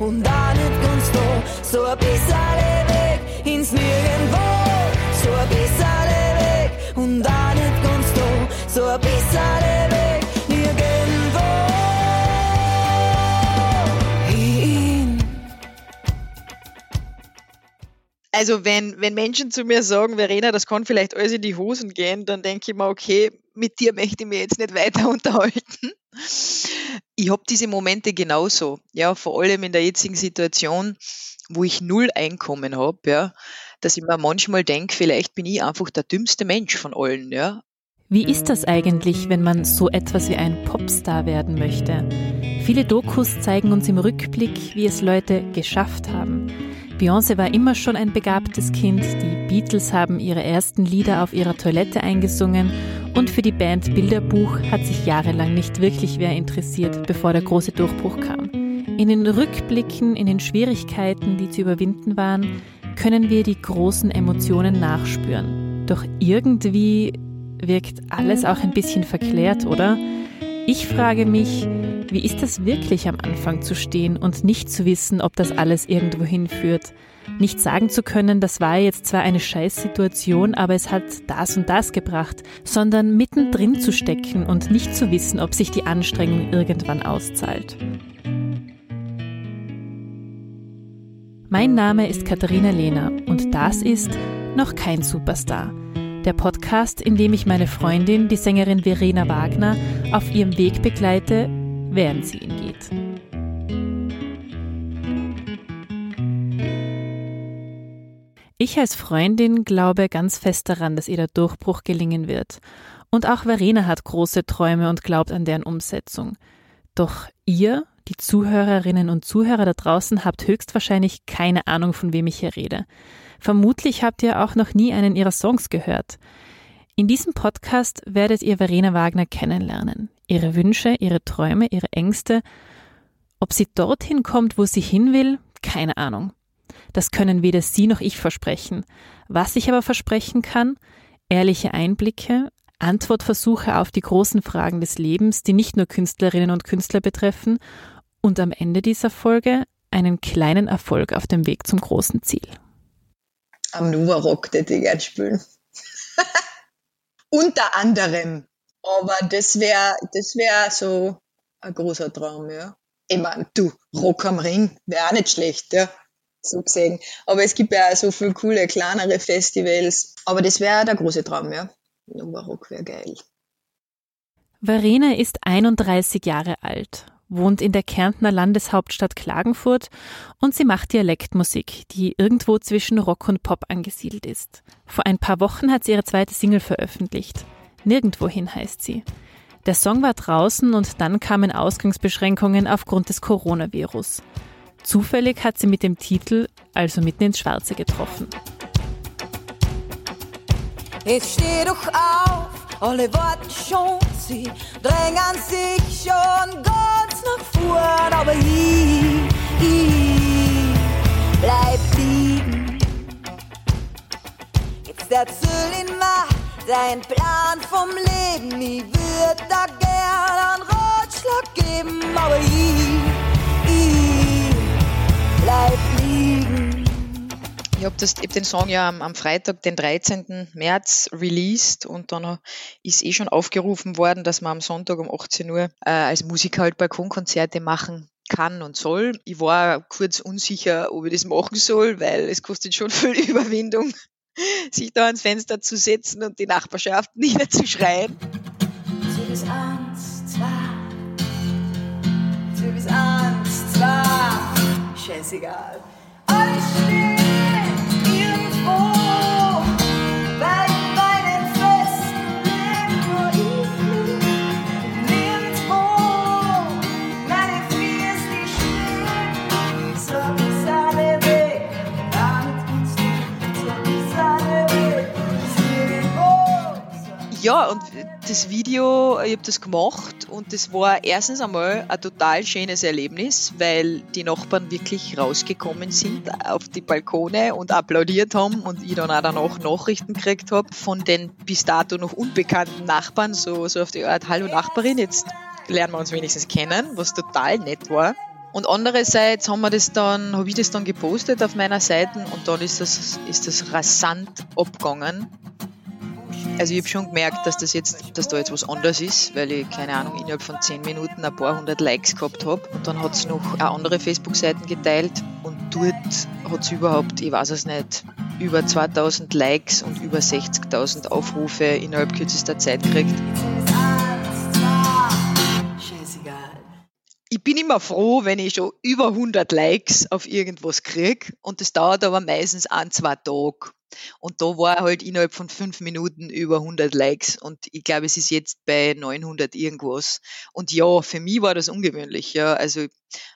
und auch nicht ganz da. So ein bisschen Weg ins Nirgendwo, so ein bisschen Also wenn, wenn Menschen zu mir sagen, Verena, das kann vielleicht alles in die Hosen gehen, dann denke ich mir, okay, mit dir möchte ich mich jetzt nicht weiter unterhalten. Ich habe diese Momente genauso, ja, vor allem in der jetzigen Situation, wo ich null Einkommen habe, ja, dass ich mir manchmal denke, vielleicht bin ich einfach der dümmste Mensch von allen, ja. Wie ist das eigentlich, wenn man so etwas wie ein Popstar werden möchte? Viele Dokus zeigen uns im Rückblick, wie es Leute geschafft haben. Beyoncé war immer schon ein begabtes Kind, die Beatles haben ihre ersten Lieder auf ihrer Toilette eingesungen und für die Band Bilderbuch hat sich jahrelang nicht wirklich wer interessiert, bevor der große Durchbruch kam. In den Rückblicken, in den Schwierigkeiten, die zu überwinden waren, können wir die großen Emotionen nachspüren. Doch irgendwie wirkt alles auch ein bisschen verklärt, oder? Ich frage mich, wie ist das wirklich am Anfang zu stehen und nicht zu wissen, ob das alles irgendwo hinführt? Nicht sagen zu können, das war jetzt zwar eine Scheißsituation, aber es hat das und das gebracht, sondern mittendrin zu stecken und nicht zu wissen, ob sich die Anstrengung irgendwann auszahlt. Mein Name ist Katharina Lehner und das ist noch kein Superstar der Podcast, in dem ich meine Freundin, die Sängerin Verena Wagner, auf ihrem Weg begleite, während sie ihn geht. Ich als Freundin glaube ganz fest daran, dass ihr der Durchbruch gelingen wird. Und auch Verena hat große Träume und glaubt an deren Umsetzung. Doch ihr, die Zuhörerinnen und Zuhörer da draußen, habt höchstwahrscheinlich keine Ahnung, von wem ich hier rede. Vermutlich habt ihr auch noch nie einen ihrer Songs gehört. In diesem Podcast werdet ihr Verena Wagner kennenlernen. Ihre Wünsche, ihre Träume, ihre Ängste. Ob sie dorthin kommt, wo sie hin will, keine Ahnung. Das können weder sie noch ich versprechen. Was ich aber versprechen kann, ehrliche Einblicke, Antwortversuche auf die großen Fragen des Lebens, die nicht nur Künstlerinnen und Künstler betreffen, und am Ende dieser Folge einen kleinen Erfolg auf dem Weg zum großen Ziel am Nova Rock hätte ich gern spielen. Unter anderem. Aber das wäre das wär so ein großer Traum, ja. Ich mein, du, Rock am Ring wäre auch nicht schlecht, ja. So gesehen. Aber es gibt ja auch so viele coole, kleinere Festivals. Aber das wäre der große Traum, ja. Nova Rock wäre geil. Verena ist 31 Jahre alt wohnt in der Kärntner Landeshauptstadt Klagenfurt und sie macht Dialektmusik, die irgendwo zwischen Rock und Pop angesiedelt ist. Vor ein paar Wochen hat sie ihre zweite Single veröffentlicht. Nirgendwohin heißt sie. Der Song war draußen und dann kamen Ausgangsbeschränkungen aufgrund des Coronavirus. Zufällig hat sie mit dem Titel also mitten ins Schwarze getroffen. Jetzt steh doch auf, alle warten schon, sie drängen sich schon ganz nach vorn, aber ich, ich bleib liegen. Jetzt erzähl ihn mal dein Plan vom Leben, ich würd da gern einen Ratschlag geben, aber ich, ich bleib. Ich habe hab den Song ja am, am, Freitag, den 13. März, released und dann ist eh schon aufgerufen worden, dass man am Sonntag um 18 Uhr äh, als Musiker halt Balkonkonzerte machen kann und soll. Ich war kurz unsicher, ob ich das machen soll, weil es kostet schon viel Überwindung, sich da ans Fenster zu setzen und die Nachbarschaft niederzuschreien. Du bist eins, zwei. Du bist eins, zwei. Scheißegal. Alles steht. Ja, und das Video, ich habe das gemacht und das war erstens einmal ein total schönes Erlebnis, weil die Nachbarn wirklich rausgekommen sind auf die Balkone und applaudiert haben und ich dann auch danach Nachrichten gekriegt habe von den bis dato noch unbekannten Nachbarn, so, so auf die Art, hallo Nachbarin, jetzt lernen wir uns wenigstens kennen, was total nett war. Und andererseits haben wir das dann, habe ich das dann gepostet auf meiner Seite und dann ist das, ist das rasant abgegangen. Also ich habe schon gemerkt, dass das jetzt, dass da jetzt was anderes ist, weil ich, keine Ahnung, innerhalb von zehn Minuten ein paar hundert Likes gehabt habe. Und dann hat es noch auch andere Facebook-Seiten geteilt und dort hat es überhaupt, ich weiß es nicht, über 2000 Likes und über 60.000 Aufrufe innerhalb kürzester Zeit gekriegt. Ich bin immer froh, wenn ich schon über 100 Likes auf irgendwas kriege und das dauert aber meistens ein, zwei Tage. Und da war halt innerhalb von fünf Minuten über 100 Likes und ich glaube, es ist jetzt bei 900 irgendwas. Und ja, für mich war das ungewöhnlich. Ja, also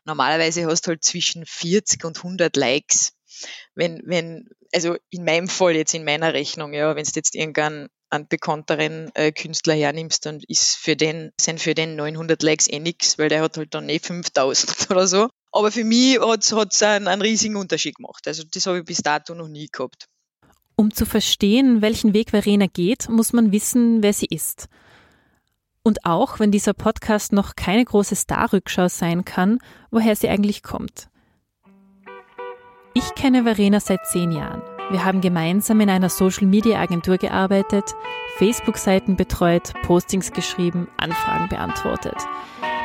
normalerweise hast du halt zwischen 40 und 100 Likes. Wenn, wenn, also in meinem Fall jetzt in meiner Rechnung, ja, wenn du jetzt irgendeinen einen bekannteren äh, Künstler hernimmst, dann ist für den, sind für den 900 Likes eh nix, weil der hat halt dann eh 5000 oder so. Aber für mich hat es einen, einen riesigen Unterschied gemacht. Also das habe ich bis dato noch nie gehabt. Um zu verstehen, welchen Weg Verena geht, muss man wissen, wer sie ist. Und auch wenn dieser Podcast noch keine große Starrückschau sein kann, woher sie eigentlich kommt. Ich kenne Verena seit zehn Jahren. Wir haben gemeinsam in einer Social-Media-Agentur gearbeitet, Facebook-Seiten betreut, Postings geschrieben, Anfragen beantwortet.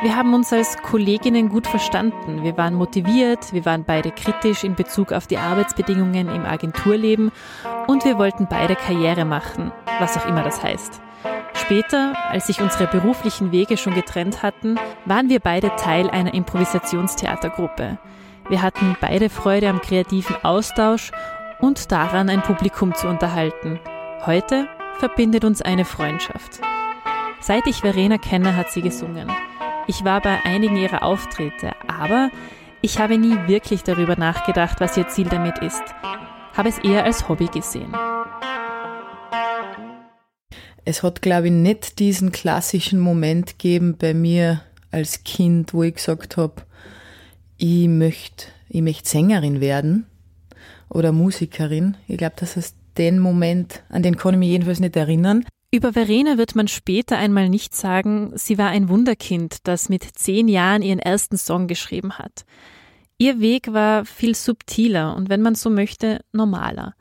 Wir haben uns als Kolleginnen gut verstanden. Wir waren motiviert, wir waren beide kritisch in Bezug auf die Arbeitsbedingungen im Agenturleben und wir wollten beide Karriere machen, was auch immer das heißt. Später, als sich unsere beruflichen Wege schon getrennt hatten, waren wir beide Teil einer Improvisationstheatergruppe. Wir hatten beide Freude am kreativen Austausch und daran, ein Publikum zu unterhalten. Heute verbindet uns eine Freundschaft. Seit ich Verena kenne, hat sie gesungen. Ich war bei einigen ihrer Auftritte, aber ich habe nie wirklich darüber nachgedacht, was ihr Ziel damit ist. Habe es eher als Hobby gesehen. Es hat, glaube ich, nicht diesen klassischen Moment gegeben bei mir als Kind, wo ich gesagt habe, ich möchte ich möcht Sängerin werden oder Musikerin. Ich glaube, dass es den Moment, an den kann ich mich jedenfalls nicht erinnern. Über Verena wird man später einmal nicht sagen, sie war ein Wunderkind, das mit zehn Jahren ihren ersten Song geschrieben hat. Ihr Weg war viel subtiler und wenn man so möchte, normaler.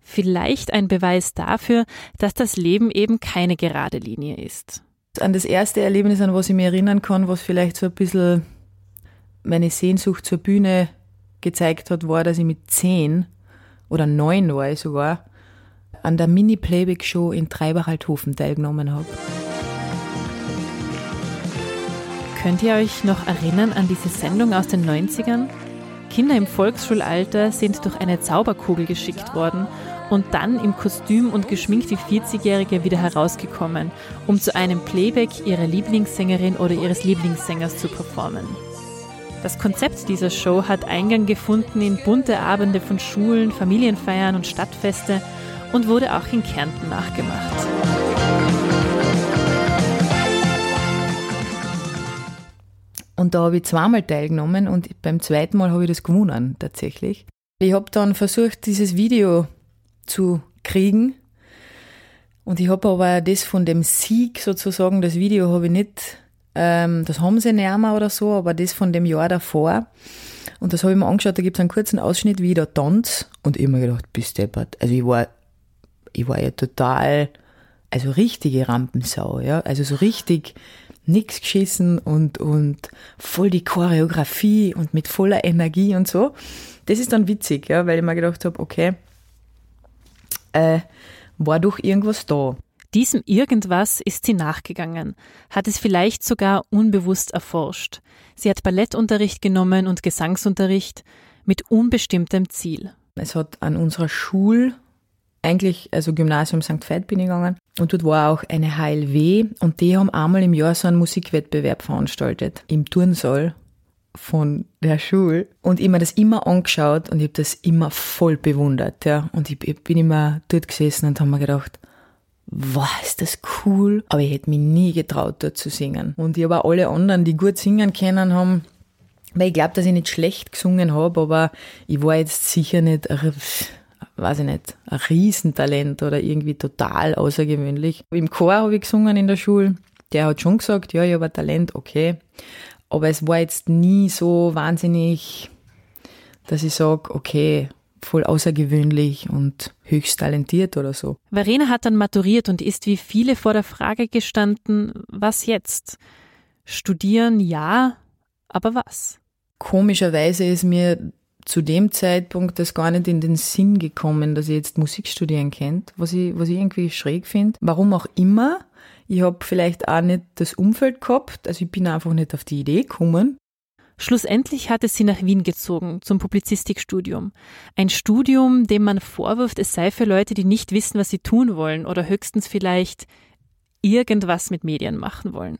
Vielleicht ein Beweis dafür, dass das Leben eben keine gerade Linie ist. An das erste Erlebnis, an was ich mich erinnern kann, was vielleicht so ein bisschen meine Sehnsucht zur Bühne gezeigt hat, war, dass ich mit zehn oder neun war ich sogar, an der Mini-Playback-Show in Treibach-Althofen teilgenommen habe. Könnt ihr euch noch erinnern an diese Sendung aus den 90ern? Kinder im Volksschulalter sind durch eine Zauberkugel geschickt worden und dann im Kostüm und geschminkt wie 40-Jährige wieder herausgekommen, um zu einem Playback ihrer Lieblingssängerin oder ihres Lieblingssängers zu performen. Das Konzept dieser Show hat Eingang gefunden in bunte Abende von Schulen, Familienfeiern und Stadtfeste und wurde auch in Kärnten nachgemacht. Und da habe ich zweimal teilgenommen und beim zweiten Mal habe ich das gewonnen tatsächlich. Ich habe dann versucht, dieses Video zu kriegen. Und ich habe aber das von dem Sieg sozusagen, das Video habe ich nicht, ähm, das haben sie nicht mehr oder so, aber das von dem Jahr davor. Und das habe ich mir angeschaut, da gibt es einen kurzen Ausschnitt, wie ich da tanze. Und ich habe mir gedacht, bist deppert. Also ich war ich war ja total, also richtige Rampensau, ja, also so richtig nix geschissen und, und voll die Choreografie und mit voller Energie und so. Das ist dann witzig, ja, weil ich mir gedacht habe, okay, äh, war doch irgendwas da. Diesem Irgendwas ist sie nachgegangen, hat es vielleicht sogar unbewusst erforscht. Sie hat Ballettunterricht genommen und Gesangsunterricht mit unbestimmtem Ziel. Es hat an unserer Schule eigentlich, also Gymnasium St. Veit bin ich gegangen. Und dort war auch eine HLW und die haben einmal im Jahr so einen Musikwettbewerb veranstaltet. Im Turnsaal von der Schule. Und ich mir das immer angeschaut und ich habe das immer voll bewundert. Ja. Und ich, ich bin immer dort gesessen und habe mir gedacht, wow, ist das cool. Aber ich hätte mich nie getraut, dort zu singen. Und ich habe auch alle anderen, die gut singen können, haben weil ich glaube, dass ich nicht schlecht gesungen habe, aber ich war jetzt sicher nicht weiß ich nicht, ein Riesentalent oder irgendwie total außergewöhnlich. Im Chor habe ich gesungen in der Schule. Der hat schon gesagt, ja, ich habe ein Talent, okay. Aber es war jetzt nie so wahnsinnig, dass ich sage, okay, voll außergewöhnlich und höchst talentiert oder so. Verena hat dann maturiert und ist wie viele vor der Frage gestanden, was jetzt? Studieren ja, aber was? Komischerweise ist mir zu dem Zeitpunkt das gar nicht in den Sinn gekommen, dass ich jetzt Musik studieren kennt, was ich, was ich irgendwie schräg finde. Warum auch immer. Ich habe vielleicht auch nicht das Umfeld gehabt, also ich bin einfach nicht auf die Idee gekommen. Schlussendlich hat es sie nach Wien gezogen, zum Publizistikstudium. Ein Studium, dem man vorwirft, es sei für Leute, die nicht wissen, was sie tun wollen oder höchstens vielleicht irgendwas mit Medien machen wollen.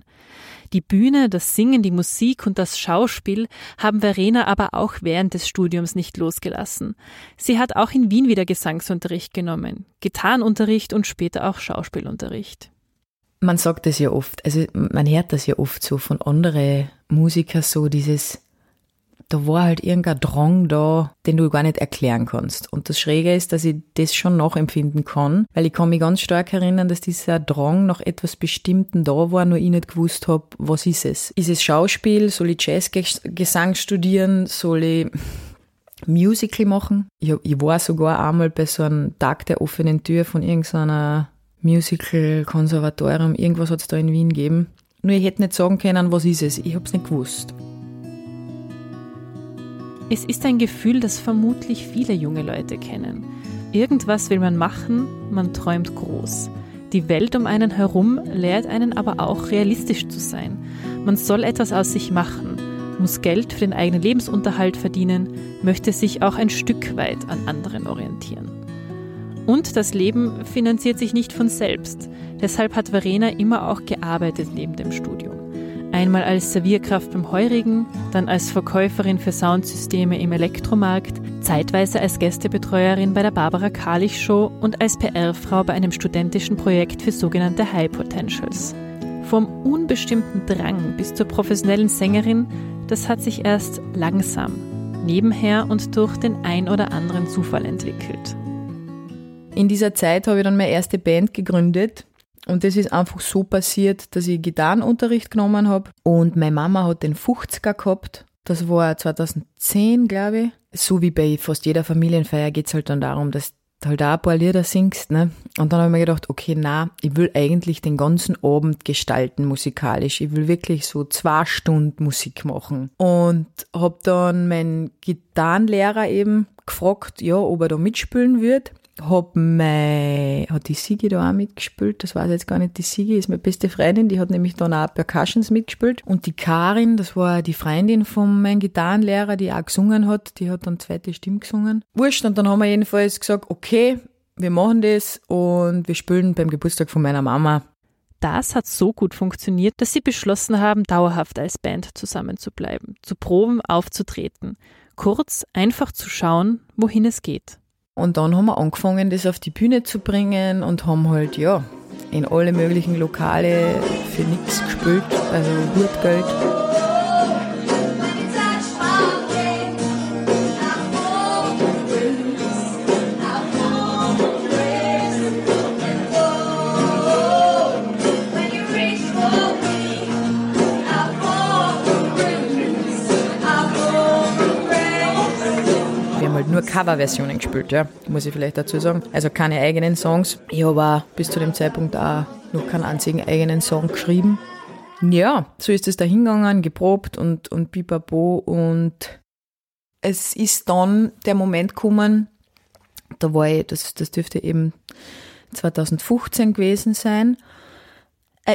Die Bühne, das Singen, die Musik und das Schauspiel haben Verena aber auch während des Studiums nicht losgelassen. Sie hat auch in Wien wieder Gesangsunterricht genommen, Gitarrenunterricht und später auch Schauspielunterricht. Man sagt das ja oft, also man hört das ja oft so von anderen Musikern so dieses da war halt irgendein Drang da, den du gar nicht erklären kannst. Und das Schräge ist, dass ich das schon nachempfinden kann, weil ich kann mich ganz stark erinnern, dass dieser Drang nach etwas Bestimmten da war, nur ich nicht gewusst habe, was ist es. Ist es Schauspiel? Soll ich Jazzgesang studieren? Soll ich Musical machen? Ich, ich war sogar einmal bei so einem Tag der offenen Tür von irgendeiner Musical-Konservatorium, irgendwas hat es da in Wien gegeben. Nur ich hätte nicht sagen können, was ist es. Ich habe es nicht gewusst. Es ist ein Gefühl, das vermutlich viele junge Leute kennen. Irgendwas will man machen, man träumt groß. Die Welt um einen herum lehrt einen aber auch realistisch zu sein. Man soll etwas aus sich machen, muss Geld für den eigenen Lebensunterhalt verdienen, möchte sich auch ein Stück weit an anderen orientieren. Und das Leben finanziert sich nicht von selbst. Deshalb hat Verena immer auch gearbeitet neben dem Studium. Einmal als Servierkraft beim Heurigen, dann als Verkäuferin für Soundsysteme im Elektromarkt, zeitweise als Gästebetreuerin bei der Barbara Karlich Show und als PR-Frau bei einem studentischen Projekt für sogenannte High Potentials. Vom unbestimmten Drang bis zur professionellen Sängerin, das hat sich erst langsam, nebenher und durch den ein oder anderen Zufall entwickelt. In dieser Zeit habe ich dann meine erste Band gegründet, und das ist einfach so passiert, dass ich Gitarrenunterricht genommen habe und meine Mama hat den 50er gehabt. Das war 2010, glaube ich. So wie bei fast jeder Familienfeier geht es halt dann darum, dass du halt auch ein paar Lieder singst. Ne? Und dann habe ich mir gedacht, okay, na, ich will eigentlich den ganzen Abend gestalten musikalisch. Ich will wirklich so zwei Stunden Musik machen. Und habe dann meinen Gitarrenlehrer eben gefragt, ja, ob er da mitspielen wird hab mei, hat die Sigi da auch mitgespielt, das weiß jetzt gar nicht, die Sigi ist meine beste Freundin, die hat nämlich dann auch Percussions mitgespielt und die Karin, das war die Freundin von meinem Gitarrenlehrer, die auch gesungen hat, die hat dann zweite Stimme gesungen. Wurscht, und dann haben wir jedenfalls gesagt, okay, wir machen das und wir spielen beim Geburtstag von meiner Mama. Das hat so gut funktioniert, dass sie beschlossen haben, dauerhaft als Band zusammenzubleiben, zu proben, aufzutreten. Kurz, einfach zu schauen, wohin es geht. Und dann haben wir angefangen, das auf die Bühne zu bringen und haben halt, ja, in alle möglichen Lokale für nichts gespielt, also Hutgeld. nur Coverversionen gespielt, ja, muss ich vielleicht dazu sagen. Also keine eigenen Songs. Ich habe auch bis zu dem Zeitpunkt auch noch keinen einzigen eigenen Song geschrieben. Ja, so ist es da hingegangen, geprobt und, und pipapo und es ist dann der Moment gekommen, da war ich, das, das dürfte eben 2015 gewesen sein,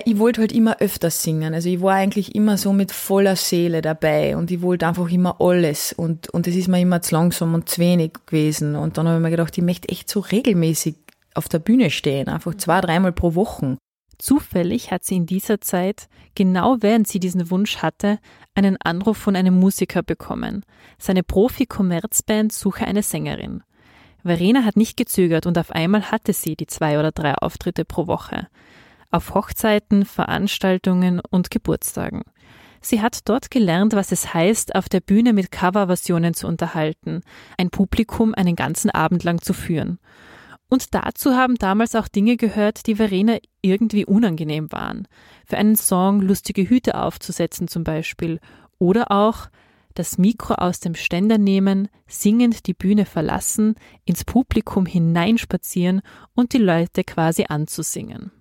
ich wollte halt immer öfters singen. Also ich war eigentlich immer so mit voller Seele dabei und ich wollte einfach immer alles und, und es ist mir immer zu langsam und zu wenig gewesen. Und dann habe ich mir gedacht, ich möchte echt so regelmäßig auf der Bühne stehen, einfach zwei, dreimal pro Woche. Zufällig hat sie in dieser Zeit, genau während sie diesen Wunsch hatte, einen Anruf von einem Musiker bekommen. Seine Profi-Commerzband suche eine Sängerin. Verena hat nicht gezögert und auf einmal hatte sie die zwei oder drei Auftritte pro Woche auf Hochzeiten, Veranstaltungen und Geburtstagen. Sie hat dort gelernt, was es heißt, auf der Bühne mit Coverversionen zu unterhalten, ein Publikum einen ganzen Abend lang zu führen. Und dazu haben damals auch Dinge gehört, die Verena irgendwie unangenehm waren. Für einen Song lustige Hüte aufzusetzen zum Beispiel Oder auch das Mikro aus dem Ständer nehmen, singend die Bühne verlassen, ins Publikum hineinspazieren und die Leute quasi anzusingen.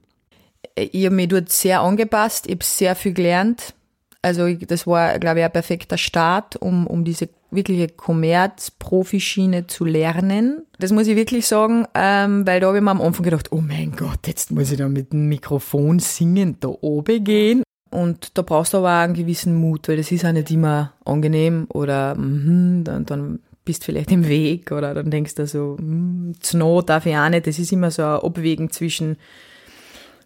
Ich habe mich dort sehr angepasst, ich habe sehr viel gelernt. Also das war, glaube ich, ein perfekter Start, um, um diese wirkliche Kommerz-Profi-Schiene zu lernen. Das muss ich wirklich sagen, ähm, weil da habe ich mir am Anfang gedacht, oh mein Gott, jetzt muss ich da mit dem Mikrofon singend da oben gehen. Und da brauchst du aber auch einen gewissen Mut, weil das ist auch nicht immer angenehm oder mm, dann, dann bist du vielleicht im Weg oder dann denkst du so, zu nah darf ich auch nicht. Das ist immer so ein Abwägen zwischen,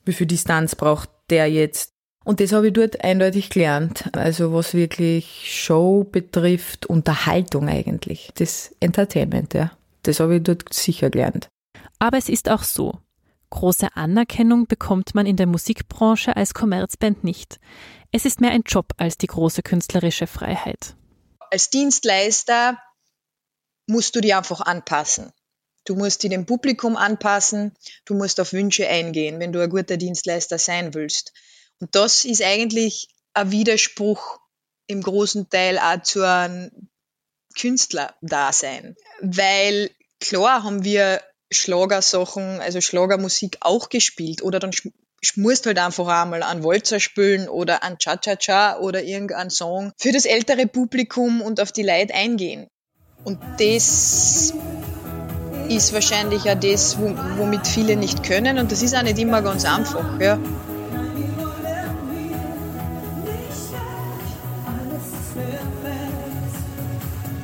wie viel Distanz braucht der jetzt. Und das habe ich dort eindeutig gelernt. Also was wirklich Show betrifft, Unterhaltung eigentlich. Das Entertainment, ja. Das habe ich dort sicher gelernt. Aber es ist auch so. Große Anerkennung bekommt man in der Musikbranche als Kommerzband nicht. Es ist mehr ein Job als die große künstlerische Freiheit. Als Dienstleister musst du dich einfach anpassen. Du musst dich dem Publikum anpassen, du musst auf Wünsche eingehen, wenn du ein guter Dienstleister sein willst. Und das ist eigentlich ein Widerspruch im großen Teil auch zu einem Künstler-Dasein. Weil klar haben wir Schlagersachen, also Schlagermusik auch gespielt oder dann musst halt einfach einmal an Walzer spielen oder an Cha-Cha-Cha oder irgendeinen Song für das ältere Publikum und auf die Leute eingehen. Und das ist wahrscheinlich ja das, womit viele nicht können und das ist auch nicht immer ganz einfach. Ja.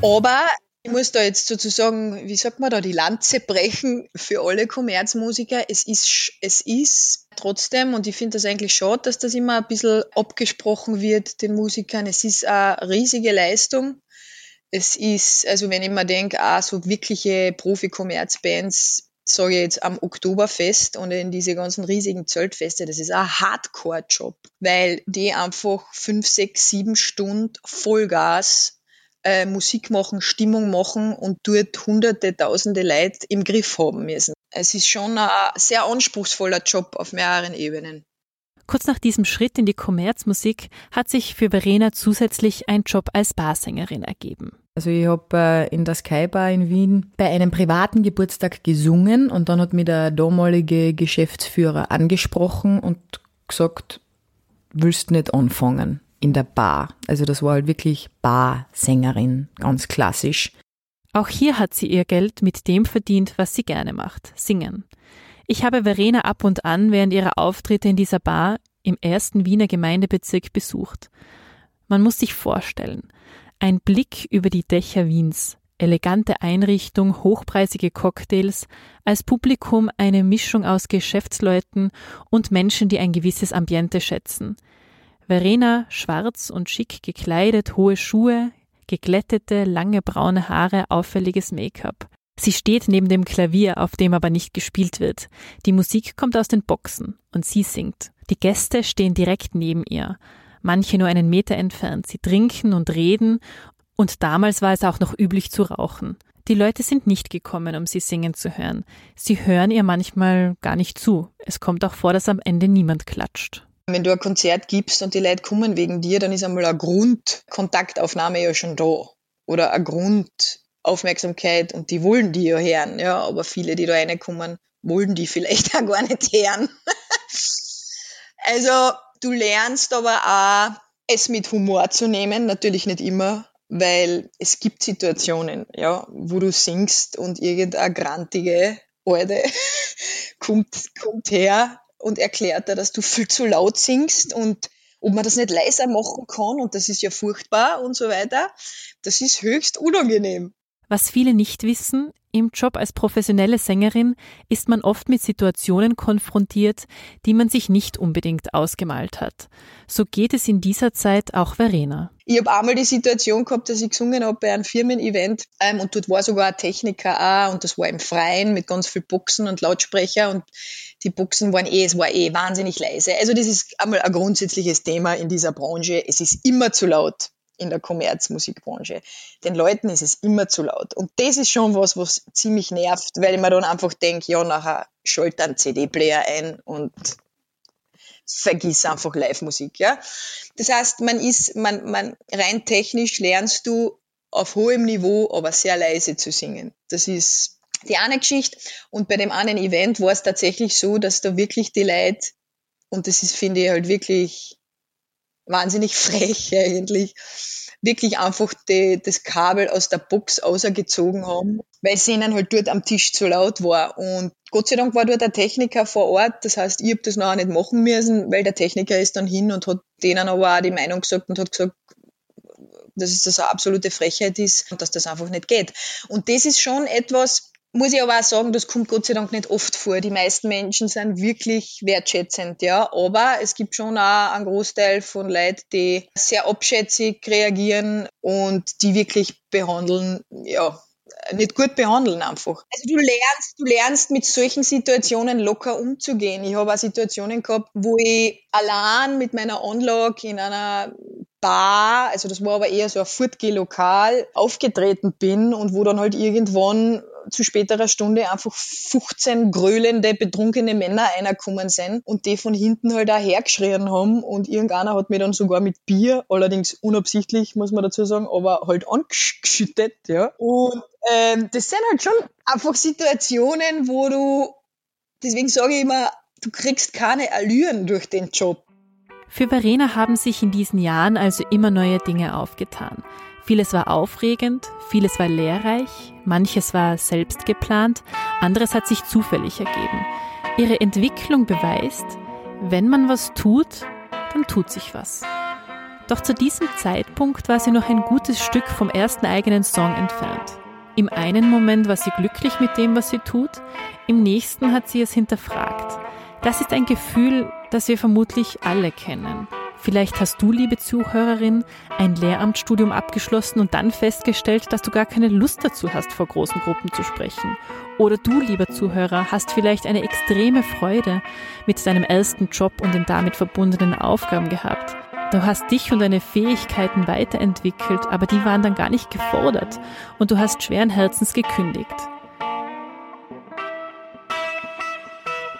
Aber ich muss da jetzt sozusagen, wie sagt man da, die Lanze brechen für alle Kommerzmusiker. Es ist, es ist trotzdem, und ich finde das eigentlich schade, dass das immer ein bisschen abgesprochen wird, den Musikern. Es ist eine riesige Leistung. Es ist, also wenn ich mir denke, auch so wirkliche Profi-Kommerzbands, sage ich jetzt am Oktoberfest und in diese ganzen riesigen Zeltfeste, das ist ein Hardcore-Job, weil die einfach fünf, sechs, sieben Stunden Vollgas äh, Musik machen, Stimmung machen und dort hunderte, tausende Leute im Griff haben müssen. Es ist schon ein sehr anspruchsvoller Job auf mehreren Ebenen. Kurz nach diesem Schritt in die Kommerzmusik hat sich für Verena zusätzlich ein Job als Barsängerin ergeben. Also ich habe äh, in der Skybar in Wien bei einem privaten Geburtstag gesungen und dann hat mir der damalige Geschäftsführer angesprochen und gesagt, willst nicht anfangen? in der Bar. Also das war halt wirklich Barsängerin, ganz klassisch. Auch hier hat sie ihr Geld mit dem verdient, was sie gerne macht, singen. Ich habe Verena ab und an während ihrer Auftritte in dieser Bar im ersten Wiener Gemeindebezirk besucht. Man muss sich vorstellen, ein Blick über die Dächer Wiens, elegante Einrichtung, hochpreisige Cocktails, als Publikum eine Mischung aus Geschäftsleuten und Menschen, die ein gewisses Ambiente schätzen – Verena, schwarz und schick gekleidet, hohe Schuhe, geglättete, lange braune Haare, auffälliges Make-up. Sie steht neben dem Klavier, auf dem aber nicht gespielt wird. Die Musik kommt aus den Boxen und sie singt. Die Gäste stehen direkt neben ihr, manche nur einen Meter entfernt. Sie trinken und reden und damals war es auch noch üblich zu rauchen. Die Leute sind nicht gekommen, um sie singen zu hören. Sie hören ihr manchmal gar nicht zu. Es kommt auch vor, dass am Ende niemand klatscht. Wenn du ein Konzert gibst und die Leute kommen wegen dir, dann ist einmal eine Grundkontaktaufnahme ja schon da. Oder eine Grundaufmerksamkeit und die wollen die ja hören. Ja, aber viele, die da reinkommen, wollen die vielleicht auch gar nicht hören. also du lernst aber auch, es mit Humor zu nehmen, natürlich nicht immer, weil es gibt Situationen, ja, wo du singst und irgendeine grantige Alte kommt, kommt her und erklärt er, dass du viel zu laut singst und ob man das nicht leiser machen kann und das ist ja furchtbar und so weiter. Das ist höchst unangenehm. Was viele nicht wissen, im Job als professionelle Sängerin ist man oft mit Situationen konfrontiert, die man sich nicht unbedingt ausgemalt hat. So geht es in dieser Zeit auch Verena. Ich habe einmal die Situation gehabt, dass ich gesungen habe bei einem Firmen-Event ähm, und dort war sogar ein Techniker auch und das war im Freien mit ganz viel Boxen und Lautsprecher und die Boxen waren eh, es war eh wahnsinnig leise. Also das ist einmal ein grundsätzliches Thema in dieser Branche. Es ist immer zu laut in der Kommerzmusikbranche. Den Leuten ist es immer zu laut. Und das ist schon was, was ziemlich nervt, weil ich mir dann einfach denke, ja, nachher schalte einen CD-Player ein und vergiss einfach Live-Musik, ja. Das heißt, man ist, man, man, rein technisch lernst du auf hohem Niveau, aber sehr leise zu singen. Das ist die eine Geschichte. Und bei dem einen Event war es tatsächlich so, dass da wirklich die Leute, und das ist, finde ich, halt wirklich wahnsinnig frech eigentlich, wirklich einfach die, das Kabel aus der Box ausgezogen haben, weil es ihnen halt dort am Tisch zu laut war. Und Gott sei Dank war dort der Techniker vor Ort. Das heißt, ich habe das noch nicht machen müssen, weil der Techniker ist dann hin und hat denen aber auch die Meinung gesagt und hat gesagt, dass das eine absolute Frechheit ist und dass das einfach nicht geht. Und das ist schon etwas, muss ich aber auch sagen, das kommt Gott sei Dank nicht oft vor. Die meisten Menschen sind wirklich wertschätzend, ja. Aber es gibt schon auch einen Großteil von Leuten, die sehr abschätzig reagieren und die wirklich behandeln, ja, nicht gut behandeln einfach. Also du lernst, du lernst mit solchen Situationen locker umzugehen. Ich habe auch Situationen gehabt, wo ich allein mit meiner Anlage in einer Bar, also das war aber eher so ein Furtgeh-Lokal, aufgetreten bin und wo dann halt irgendwann zu späterer Stunde einfach 15 gröhlende, betrunkene Männer reingekommen sind und die von hinten halt auch hergeschrien haben und irgendeiner hat mir dann sogar mit Bier, allerdings unabsichtlich, muss man dazu sagen, aber halt angeschüttet, ja. Und ähm, das sind halt schon einfach Situationen, wo du, deswegen sage ich immer, du kriegst keine Allüren durch den Job. Für Verena haben sich in diesen Jahren also immer neue Dinge aufgetan. Vieles war aufregend, vieles war lehrreich, manches war selbst geplant, anderes hat sich zufällig ergeben. Ihre Entwicklung beweist, wenn man was tut, dann tut sich was. Doch zu diesem Zeitpunkt war sie noch ein gutes Stück vom ersten eigenen Song entfernt. Im einen Moment war sie glücklich mit dem, was sie tut, im nächsten hat sie es hinterfragt. Das ist ein Gefühl, das wir vermutlich alle kennen. Vielleicht hast du, liebe Zuhörerin, ein Lehramtsstudium abgeschlossen und dann festgestellt, dass du gar keine Lust dazu hast, vor großen Gruppen zu sprechen. Oder du, lieber Zuhörer, hast vielleicht eine extreme Freude mit deinem ersten Job und den damit verbundenen Aufgaben gehabt. Du hast dich und deine Fähigkeiten weiterentwickelt, aber die waren dann gar nicht gefordert und du hast schweren Herzens gekündigt.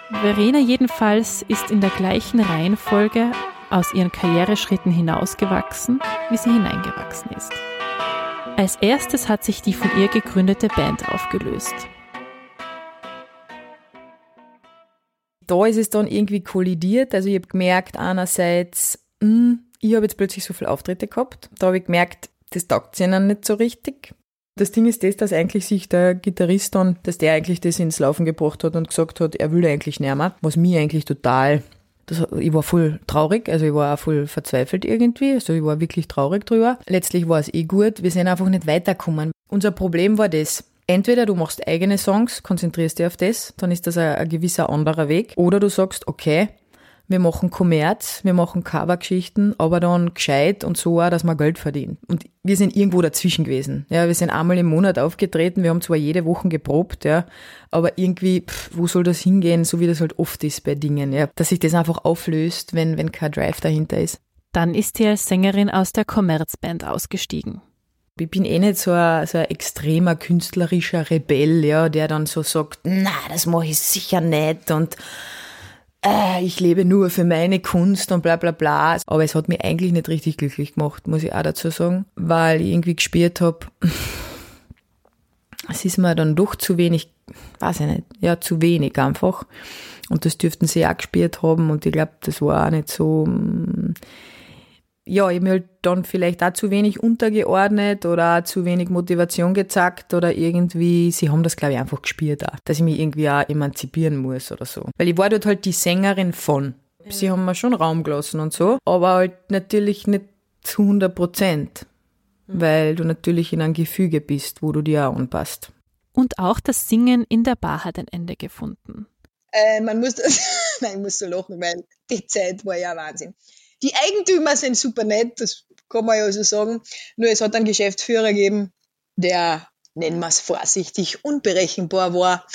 Verena jedenfalls ist in der gleichen Reihenfolge aus ihren Karriereschritten hinausgewachsen, wie sie hineingewachsen ist. Als erstes hat sich die von ihr gegründete Band aufgelöst. Da ist es dann irgendwie kollidiert. Also ich habe gemerkt, einerseits, mh, hm, ich habe jetzt plötzlich so viele Auftritte gehabt. Da habe ich gemerkt, das taugt ihnen nicht so richtig. Das Ding ist das, dass eigentlich sich der Gitarrist dann, dass der eigentlich das ins Laufen gebracht hat und gesagt hat, er will eigentlich nicht mehr, was mir eigentlich total, das, ich war voll traurig, also ich war auch voll verzweifelt irgendwie, also ich war wirklich traurig drüber. Letztlich war es eh gut, wir sind einfach nicht weitergekommen. Unser Problem war das, Entweder du machst eigene Songs, konzentrierst dich auf das, dann ist das ein, ein gewisser anderer Weg. Oder du sagst, okay, wir machen Kommerz, wir machen Covergeschichten, aber dann gescheit und so auch, dass man Geld verdient. Und wir sind irgendwo dazwischen gewesen. Ja, wir sind einmal im Monat aufgetreten, wir haben zwar jede Woche geprobt, ja, aber irgendwie, pff, wo soll das hingehen, so wie das halt oft ist bei Dingen, ja, dass sich das einfach auflöst, wenn, wenn kein Drive dahinter ist. Dann ist sie als Sängerin aus der Kommerzband ausgestiegen. Ich bin eh nicht so ein, so ein extremer künstlerischer Rebell, ja, der dann so sagt, na, das mache ich sicher nicht und äh, ich lebe nur für meine Kunst und bla bla bla. Aber es hat mich eigentlich nicht richtig glücklich gemacht, muss ich auch dazu sagen, weil ich irgendwie gespürt habe, es ist mir dann doch zu wenig, weiß ich nicht, ja, zu wenig einfach. Und das dürften sie auch gespürt haben und ich glaube, das war auch nicht so, mm, ja, ich habe mir halt dann vielleicht auch zu wenig untergeordnet oder auch zu wenig Motivation gezeigt oder irgendwie, sie haben das glaube ich einfach gespürt auch, dass ich mich irgendwie auch emanzipieren muss oder so. Weil ich war dort halt die Sängerin von. Sie haben mir schon Raum gelassen und so, aber halt natürlich nicht zu 100 Prozent, mhm. weil du natürlich in einem Gefüge bist, wo du dir auch anpasst. Und auch das Singen in der Bar hat ein Ende gefunden. Äh, man muss das, nein, ich muss so lachen, weil die Zeit war ja Wahnsinn. Die Eigentümer sind super nett, das kann man ja so sagen. Nur es hat einen Geschäftsführer gegeben, der, nennen wir es vorsichtig, unberechenbar war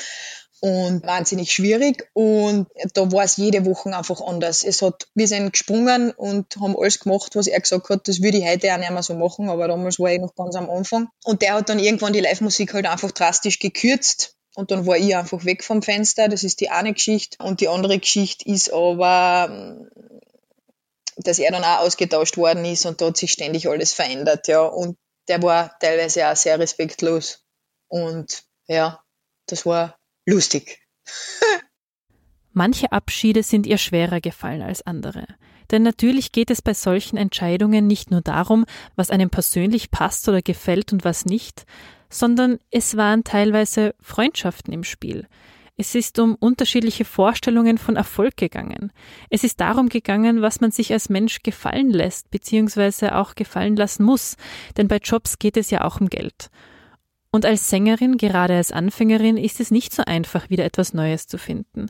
und wahnsinnig schwierig. Und da war es jede Woche einfach anders. Es hat, wir sind gesprungen und haben alles gemacht, was er gesagt hat. Das würde ich heute auch nicht mehr so machen, aber damals war ich noch ganz am Anfang. Und der hat dann irgendwann die Live-Musik halt einfach drastisch gekürzt Und dann war ich einfach weg vom Fenster. Das ist die eine Geschichte. Und die andere Geschichte ist aber, dass er dann auch ausgetauscht worden ist und da hat sich ständig alles verändert, ja. Und der war teilweise auch sehr respektlos. Und ja, das war lustig. Manche Abschiede sind ihr schwerer gefallen als andere. Denn natürlich geht es bei solchen Entscheidungen nicht nur darum, was einem persönlich passt oder gefällt und was nicht, sondern es waren teilweise Freundschaften im Spiel. Es ist um unterschiedliche Vorstellungen von Erfolg gegangen. Es ist darum gegangen, was man sich als Mensch gefallen lässt, beziehungsweise auch gefallen lassen muss, denn bei Jobs geht es ja auch um Geld. Und als Sängerin, gerade als Anfängerin, ist es nicht so einfach, wieder etwas Neues zu finden.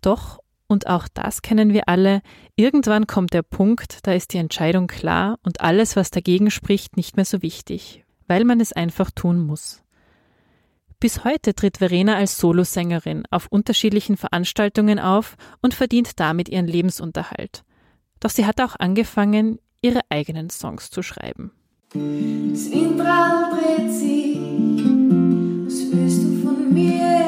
Doch, und auch das kennen wir alle, irgendwann kommt der Punkt, da ist die Entscheidung klar und alles, was dagegen spricht, nicht mehr so wichtig, weil man es einfach tun muss. Bis heute tritt Verena als Solosängerin auf unterschiedlichen Veranstaltungen auf und verdient damit ihren Lebensunterhalt. Doch sie hat auch angefangen, ihre eigenen Songs zu schreiben. Das dreht sich, was willst du von mir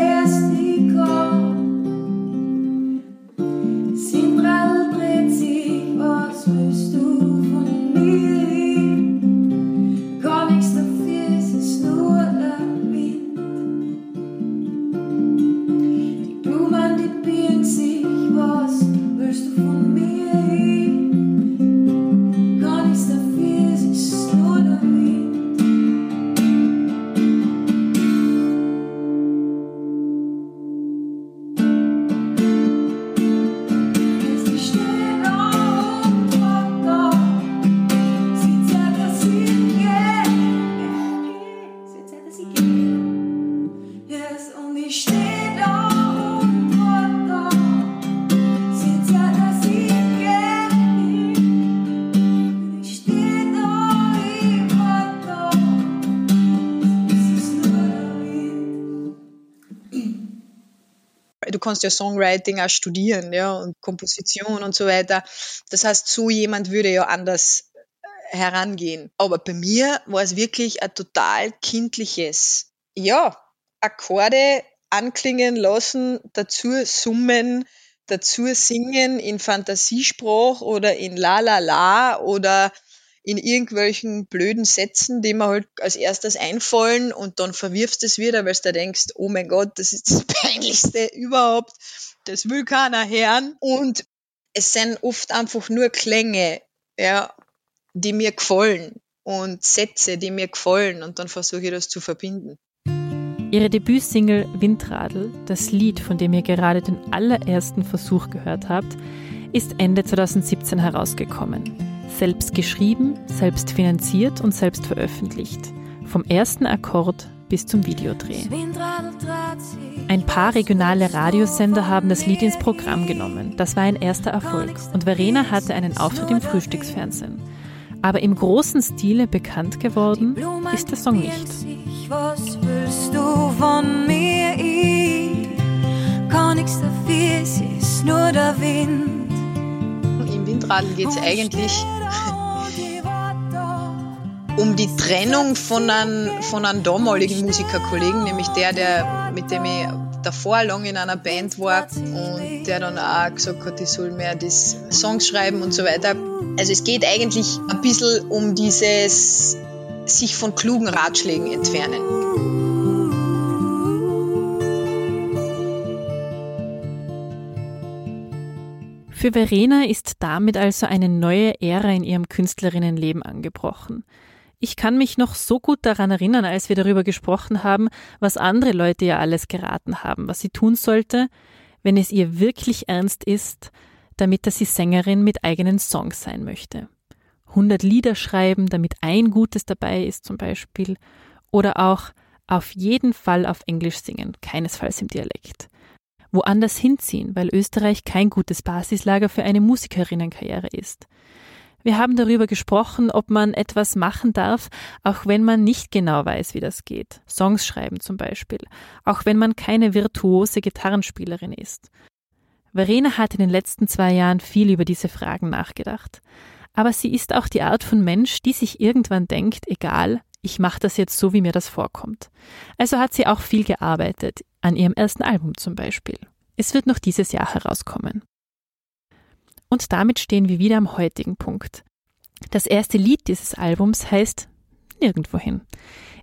kannst ja Songwriting auch studieren, ja, und Komposition und so weiter. Das heißt, so jemand würde ja anders äh, herangehen. Aber bei mir war es wirklich ein total kindliches, ja, Akkorde anklingen lassen, dazu summen, dazu singen in Fantasiesprach oder in La La La oder in irgendwelchen blöden Sätzen, die mir halt als erstes einfallen und dann verwirfst es wieder, weil du denkst, oh mein Gott, das ist das Peinlichste überhaupt, das will keiner hören. Und es sind oft einfach nur Klänge, ja, die mir gefallen und Sätze, die mir gefallen und dann versuche ich das zu verbinden. Ihre Debütsingle Windradl, das Lied, von dem ihr gerade den allerersten Versuch gehört habt, ist Ende 2017 herausgekommen. Selbst geschrieben, selbst finanziert und selbst veröffentlicht. Vom ersten Akkord bis zum Videodreh. Ein paar regionale Radiosender haben das Lied ins Programm genommen. Das war ein erster Erfolg. Und Verena hatte einen Auftritt im Frühstücksfernsehen. Aber im großen Stile bekannt geworden ist der Song nicht. Was willst du von mir? Ich kann nichts dafür, es ist nur der Wind. Im Windradeln geht es eigentlich um die Trennung von einem, von einem damaligen Musikerkollegen, nämlich der, der, mit dem ich davor lang in einer Band war und der dann auch gesagt hat, ich soll mehr das Songs schreiben und so weiter. Also es geht eigentlich ein bisschen um dieses sich von klugen Ratschlägen entfernen. Für Verena ist damit also eine neue Ära in ihrem Künstlerinnenleben angebrochen. Ich kann mich noch so gut daran erinnern, als wir darüber gesprochen haben, was andere Leute ihr alles geraten haben, was sie tun sollte, wenn es ihr wirklich ernst ist, damit dass sie Sängerin mit eigenen Songs sein möchte. 100 Lieder schreiben, damit ein gutes dabei ist zum Beispiel. Oder auch auf jeden Fall auf Englisch singen, keinesfalls im Dialekt. Woanders hinziehen, weil Österreich kein gutes Basislager für eine Musikerinnenkarriere ist. Wir haben darüber gesprochen, ob man etwas machen darf, auch wenn man nicht genau weiß, wie das geht. Songs schreiben zum Beispiel, auch wenn man keine virtuose Gitarrenspielerin ist. Verena hat in den letzten zwei Jahren viel über diese Fragen nachgedacht. Aber sie ist auch die Art von Mensch, die sich irgendwann denkt, egal, ich mache das jetzt so, wie mir das vorkommt. Also hat sie auch viel gearbeitet, an ihrem ersten Album zum Beispiel. Es wird noch dieses Jahr herauskommen. Und damit stehen wir wieder am heutigen Punkt. Das erste Lied dieses Albums heißt Nirgendwohin.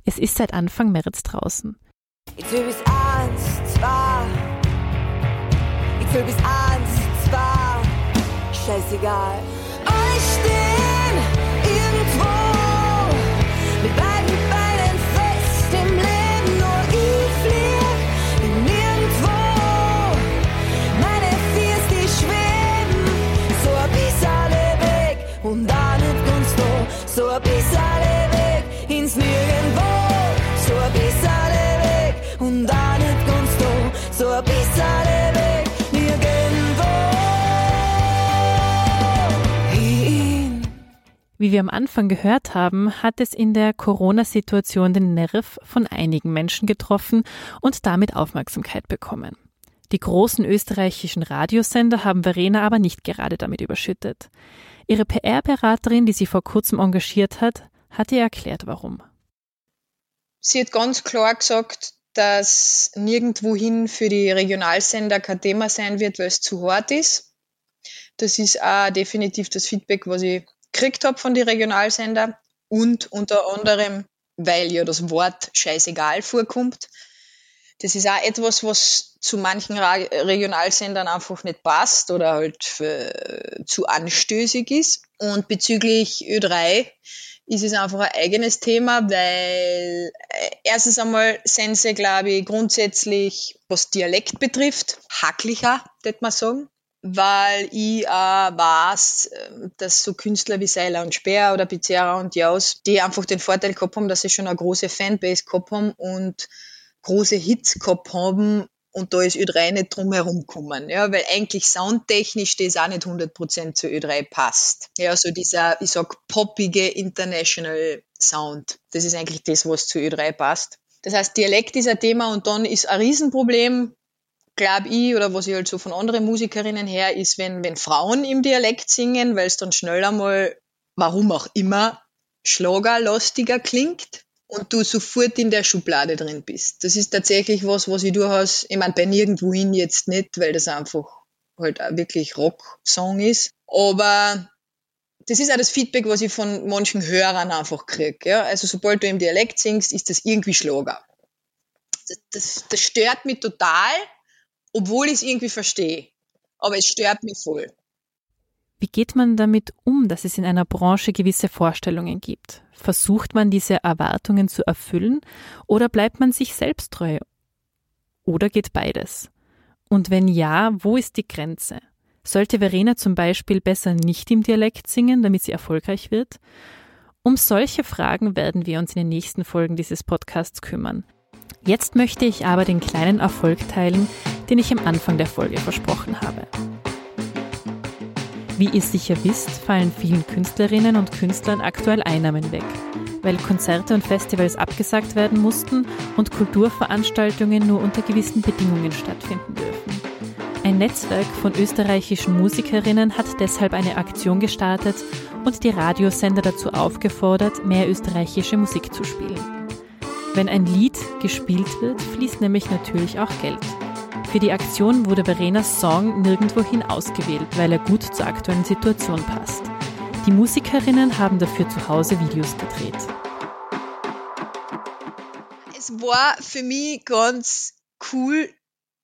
Es ist seit Anfang März draußen. Ich will bis eins, zwei. Ich will bis eins, zwei. Scheißegal. Wie wir am Anfang gehört haben, hat es in der Corona-Situation den Nerv von einigen Menschen getroffen und damit Aufmerksamkeit bekommen. Die großen österreichischen Radiosender haben Verena aber nicht gerade damit überschüttet. Ihre PR-Beraterin, die sie vor kurzem engagiert hat, hat ihr erklärt, warum. Sie hat ganz klar gesagt, dass nirgendwohin für die Regionalsender kein Thema sein wird, weil es zu hart ist. Das ist auch definitiv das Feedback, was ich gekriegt habe von den Regionalsender und unter anderem, weil ja das Wort scheißegal vorkommt. Das ist auch etwas, was zu manchen Ra Regionalsendern einfach nicht passt oder halt äh, zu anstößig ist. Und bezüglich Ö3 ist es einfach ein eigenes Thema, weil äh, erstens einmal sind sie, glaube ich, grundsätzlich, was Dialekt betrifft, hacklicher, würde man sagen. Weil ich äh, weiß, äh, dass so Künstler wie Seiler und Speer oder Pizzerra und Jaus, die einfach den Vorteil gehabt haben, dass sie schon eine große Fanbase gehabt haben und große Hits gehabt haben und da ist Ö3 nicht drum herum gekommen, ja, weil eigentlich soundtechnisch das auch nicht 100% zu Ö3 passt. Ja, so dieser, ich sag, poppige International Sound. Das ist eigentlich das, was zu Ö3 passt. Das heißt, Dialekt ist ein Thema und dann ist ein Riesenproblem, glaube ich, oder was ich halt so von anderen Musikerinnen her, ist, wenn, wenn Frauen im Dialekt singen, weil es dann schnell einmal, warum auch immer, schlagerlastiger klingt und du sofort in der Schublade drin bist. Das ist tatsächlich was, was ich durchaus, ich meine, bei nirgendwohin jetzt nicht, weil das einfach halt wirklich Rock-Song ist. Aber das ist auch das Feedback, was ich von manchen Hörern einfach kriege. Ja? Also sobald du im Dialekt singst, ist das irgendwie Schlager. Das, das, das stört mich total, obwohl ich es irgendwie verstehe. Aber es stört mich voll. Wie geht man damit um, dass es in einer Branche gewisse Vorstellungen gibt? Versucht man diese Erwartungen zu erfüllen oder bleibt man sich selbst treu? Oder geht beides? Und wenn ja, wo ist die Grenze? Sollte Verena zum Beispiel besser nicht im Dialekt singen, damit sie erfolgreich wird? Um solche Fragen werden wir uns in den nächsten Folgen dieses Podcasts kümmern. Jetzt möchte ich aber den kleinen Erfolg teilen, den ich am Anfang der Folge versprochen habe. Wie ihr sicher wisst, fallen vielen Künstlerinnen und Künstlern aktuell Einnahmen weg, weil Konzerte und Festivals abgesagt werden mussten und Kulturveranstaltungen nur unter gewissen Bedingungen stattfinden dürfen. Ein Netzwerk von österreichischen Musikerinnen hat deshalb eine Aktion gestartet und die Radiosender dazu aufgefordert, mehr österreichische Musik zu spielen. Wenn ein Lied gespielt wird, fließt nämlich natürlich auch Geld. Für die Aktion wurde Verenas Song nirgendwohin ausgewählt, weil er gut zur aktuellen Situation passt. Die Musikerinnen haben dafür zu Hause Videos gedreht. Es war für mich ganz cool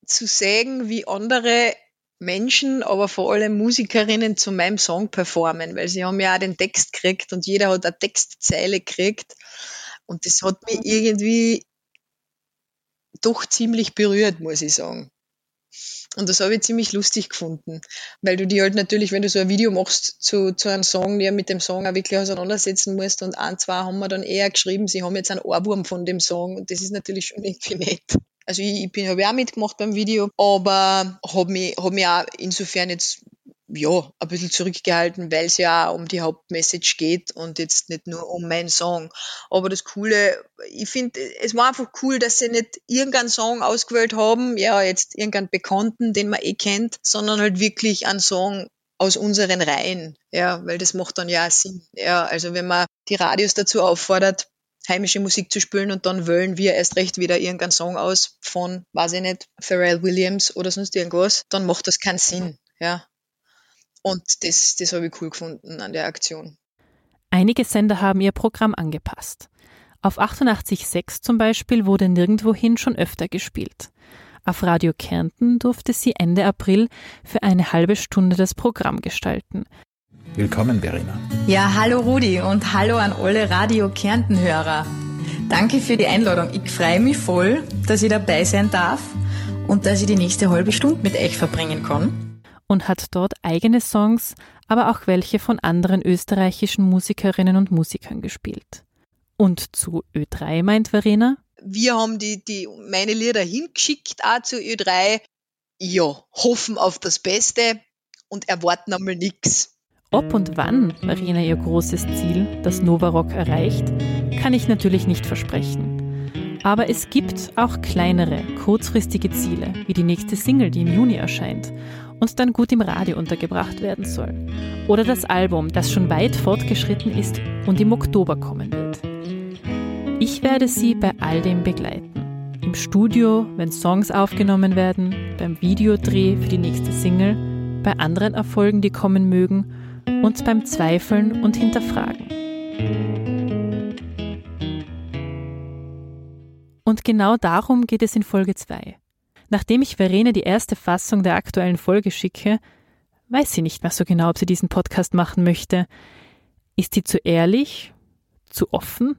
zu sehen, wie andere Menschen, aber vor allem Musikerinnen zu meinem Song performen, weil sie haben ja auch den Text gekriegt und jeder hat eine Textzeile gekriegt. Und das hat mich irgendwie doch ziemlich berührt, muss ich sagen. Und das habe ich ziemlich lustig gefunden, weil du die halt natürlich, wenn du so ein Video machst zu, zu einem Song, der mit dem Song auch wirklich auseinandersetzen musst und ein, zwei haben wir dann eher geschrieben, sie haben jetzt einen Ohrwurm von dem Song und das ist natürlich schon irgendwie nett. Also ich, ich habe auch mitgemacht beim Video, aber habe mich, hab mich auch insofern jetzt ja, ein bisschen zurückgehalten, weil es ja auch um die Hauptmessage geht und jetzt nicht nur um meinen Song. Aber das Coole, ich finde, es war einfach cool, dass sie nicht irgendeinen Song ausgewählt haben, ja, jetzt irgendeinen Bekannten, den man eh kennt, sondern halt wirklich einen Song aus unseren Reihen, ja, weil das macht dann ja Sinn. Ja, also wenn man die Radios dazu auffordert, heimische Musik zu spielen und dann wählen wir erst recht wieder irgendeinen Song aus von, weiß ich nicht, Pharrell Williams oder sonst irgendwas, dann macht das keinen Sinn, ja. Und das, das habe ich cool gefunden an der Aktion. Einige Sender haben ihr Programm angepasst. Auf 88.6 zum Beispiel wurde nirgendwohin schon öfter gespielt. Auf Radio Kärnten durfte sie Ende April für eine halbe Stunde das Programm gestalten. Willkommen, Verena. Ja, hallo Rudi und hallo an alle Radio Kärnten-Hörer. Danke für die Einladung. Ich freue mich voll, dass ich dabei sein darf und dass ich die nächste halbe Stunde mit euch verbringen kann. Und hat dort eigene Songs, aber auch welche von anderen österreichischen Musikerinnen und Musikern gespielt. Und zu Ö3 meint Verena? wir haben die, die, meine Lieder hingeschickt, auch zu Ö3. Ja, hoffen auf das Beste und erwarten einmal nichts. Ob und wann Marina ihr großes Ziel, das Novarock, erreicht, kann ich natürlich nicht versprechen. Aber es gibt auch kleinere, kurzfristige Ziele, wie die nächste Single, die im Juni erscheint und dann gut im Radio untergebracht werden soll. Oder das Album, das schon weit fortgeschritten ist und im Oktober kommen wird. Ich werde Sie bei all dem begleiten. Im Studio, wenn Songs aufgenommen werden, beim Videodreh für die nächste Single, bei anderen Erfolgen, die kommen mögen und beim Zweifeln und Hinterfragen. Und genau darum geht es in Folge 2. Nachdem ich Verena die erste Fassung der aktuellen Folge schicke, weiß sie nicht mehr so genau, ob sie diesen Podcast machen möchte. Ist sie zu ehrlich? Zu offen?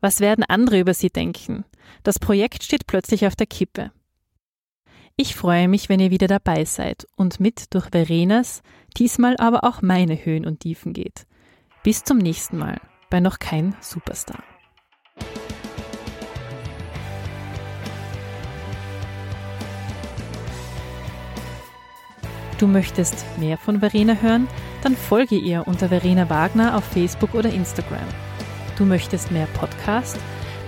Was werden andere über sie denken? Das Projekt steht plötzlich auf der Kippe. Ich freue mich, wenn ihr wieder dabei seid und mit durch Verenas, diesmal aber auch meine Höhen und Tiefen geht. Bis zum nächsten Mal bei noch kein Superstar. Du möchtest mehr von Verena hören? Dann folge ihr unter Verena Wagner auf Facebook oder Instagram. Du möchtest mehr Podcast?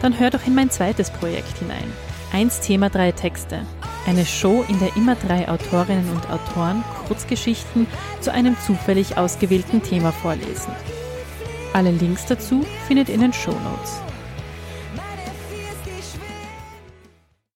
Dann hör doch in mein zweites Projekt hinein. Eins Thema, drei Texte. Eine Show, in der immer drei Autorinnen und Autoren Kurzgeschichten zu einem zufällig ausgewählten Thema vorlesen. Alle Links dazu findet ihr in den Show Notes.